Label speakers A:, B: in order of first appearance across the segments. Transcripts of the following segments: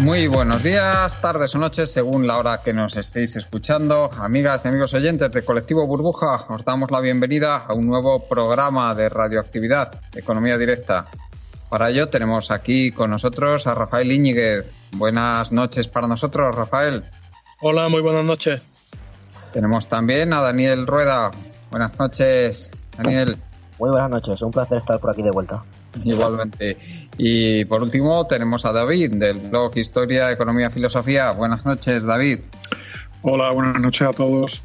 A: Muy buenos días, tardes o noches, según la hora que nos estéis escuchando. Amigas y amigos oyentes de Colectivo Burbuja, os damos la bienvenida a un nuevo programa de radioactividad, Economía Directa. Para ello tenemos aquí con nosotros a Rafael Íñiguez. Buenas noches para nosotros, Rafael.
B: Hola, muy buenas noches.
A: Tenemos también a Daniel Rueda. Buenas noches, Daniel.
C: Muy buenas noches, un placer estar por aquí de vuelta.
A: Igualmente. Y por último tenemos a David del blog Historia, Economía, Filosofía. Buenas noches, David.
D: Hola, buenas noches a todos.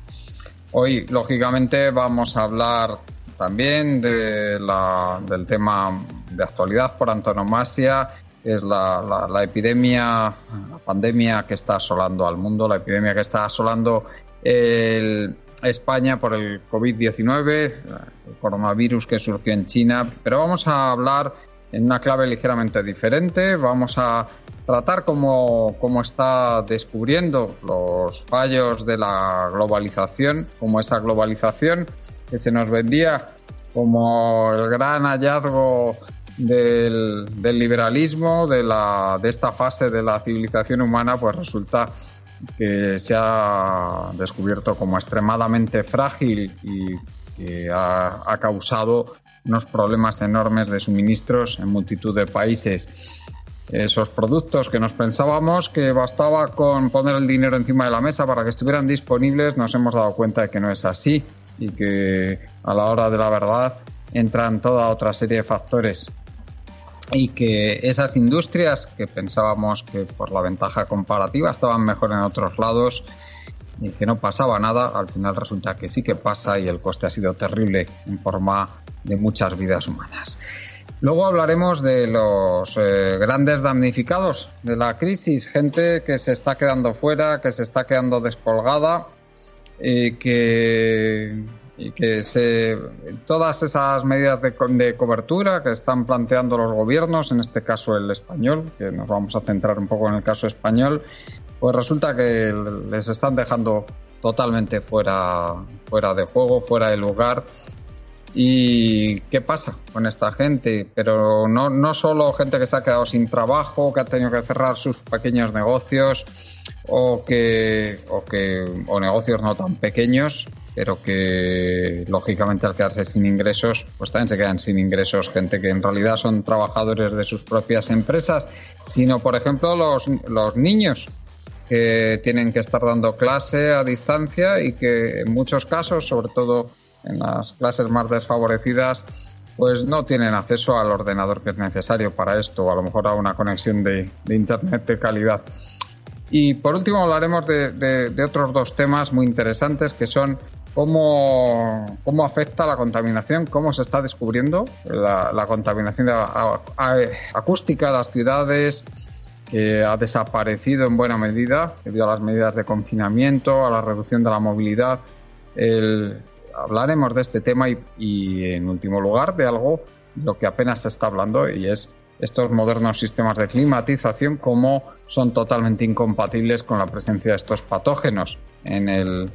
A: Hoy, lógicamente, vamos a hablar también de la, del tema de actualidad por antonomasia, que es la, la epidemia, la pandemia que está asolando al mundo, la epidemia que está asolando el, España por el COVID-19, el coronavirus que surgió en China, pero vamos a hablar en una clave ligeramente diferente. Vamos a tratar cómo, cómo está descubriendo los fallos de la globalización, como esa globalización que se nos vendía como el gran hallazgo del, del liberalismo, de, la, de esta fase de la civilización humana, pues resulta que se ha descubierto como extremadamente frágil y que ha, causado unos problemas enormes de suministros en multitud de países. Esos productos que nos pensábamos que bastaba con poner el dinero encima de la mesa para que estuvieran disponibles, nos hemos dado cuenta de que no es así y que a la hora de la verdad entran toda otra serie de factores y que esas industrias que pensábamos que por la ventaja comparativa estaban mejor en otros lados y que no pasaba nada, al final resulta que sí que pasa y el coste ha sido terrible en forma de muchas vidas humanas. Luego hablaremos de los eh, grandes damnificados de la crisis, gente que se está quedando fuera, que se está quedando despolgada y que y que se todas esas medidas de, de, cobertura que están planteando los gobiernos, en este caso el español, que nos vamos a centrar un poco en el caso español, pues resulta que les están dejando totalmente fuera, fuera de juego, fuera de lugar. ¿Y qué pasa con esta gente? Pero no, no solo gente que se ha quedado sin trabajo, que ha tenido que cerrar sus pequeños negocios o que, o que o negocios no tan pequeños, pero que lógicamente al quedarse sin ingresos, pues también se quedan sin ingresos gente que en realidad son trabajadores de sus propias empresas, sino por ejemplo los, los niños que tienen que estar dando clase a distancia y que en muchos casos, sobre todo en las clases más desfavorecidas, pues no tienen acceso al ordenador que es necesario para esto, o a lo mejor a una conexión de, Internet de calidad. Y por último hablaremos de, de, otros dos temas muy interesantes que son cómo, cómo afecta la contaminación, cómo se está descubriendo la, contaminación acústica de las ciudades, ha desaparecido en buena medida debido a las medidas de confinamiento, a la reducción de la movilidad. hablaremos de este tema y, y, en último lugar, de algo de lo que apenas se está hablando y es estos modernos sistemas de climatización, cómo son totalmente incompatibles con la presencia de estos patógenos en el,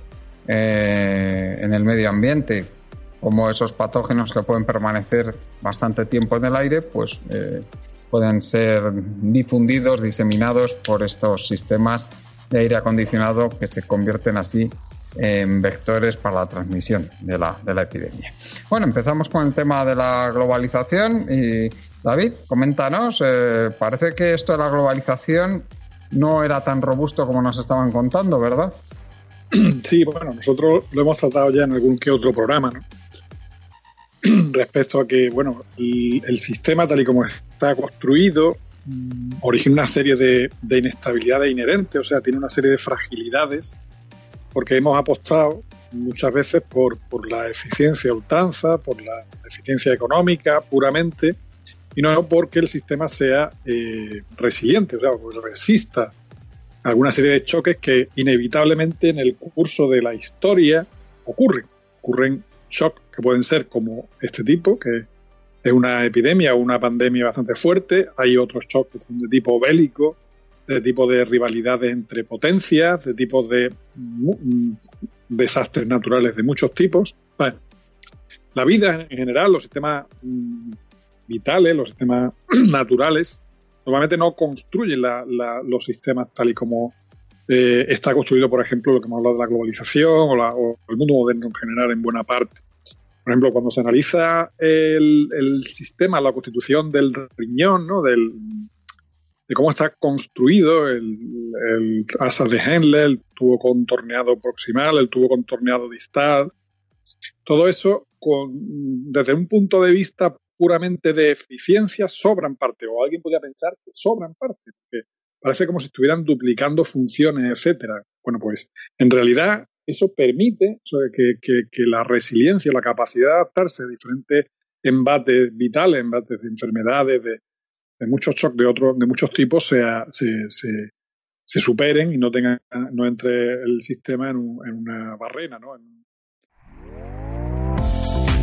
A: eh, en el medio ambiente, como esos patógenos que pueden permanecer bastante tiempo en el aire, pues eh, pueden ser difundidos, diseminados por estos sistemas de aire acondicionado que se convierten así en vectores para la transmisión de la, de la epidemia. Bueno, empezamos con el tema de la globalización y David, coméntanos, eh, parece que esto de la globalización no era tan robusto como nos estaban contando, ¿verdad?
D: Sí, bueno, nosotros lo hemos tratado ya en algún que otro programa, ¿no? Respecto a que, bueno, el, sistema tal y como está construido mm, origina una serie de, de, inestabilidades inherentes, o sea, tiene una serie de fragilidades, porque hemos apostado muchas veces por, por la eficiencia ultranza, por la eficiencia económica puramente, y no porque el sistema sea eh, resiliente, o sea, porque resista alguna serie de choques que inevitablemente en el curso de la historia ocurren. Ocurren shocks que pueden ser como este tipo, que es una epidemia o una pandemia bastante fuerte. Hay otros shocks de tipo bélico, de tipo de rivalidades entre potencias, de tipo de desastres naturales de muchos tipos. la vida en general, los sistemas mm, vitales, los sistemas naturales, normalmente no construyen los sistemas tal y como eh, está construido, por ejemplo, lo que hemos hablado de la globalización o, el mundo moderno en general en buena parte. Por ejemplo, cuando se analiza el, sistema, la constitución del riñón, ¿no? del, de cómo está construido el, el asas de Henle, el tubo contorneado proximal, el tubo contorneado distal. Todo eso, desde un punto de vista puramente de eficiencia, sobran parte, o alguien podría pensar que sobran parte, porque parece como si estuvieran duplicando funciones, etcétera. Bueno, pues en realidad eso permite que, que, la resiliencia, la capacidad de adaptarse a diferentes embates vitales, embates de enfermedades, de, de muchos shocks de otros, de muchos tipos se, se, se, superen y no tengan, no entre el sistema en, en una barrena, ¿no?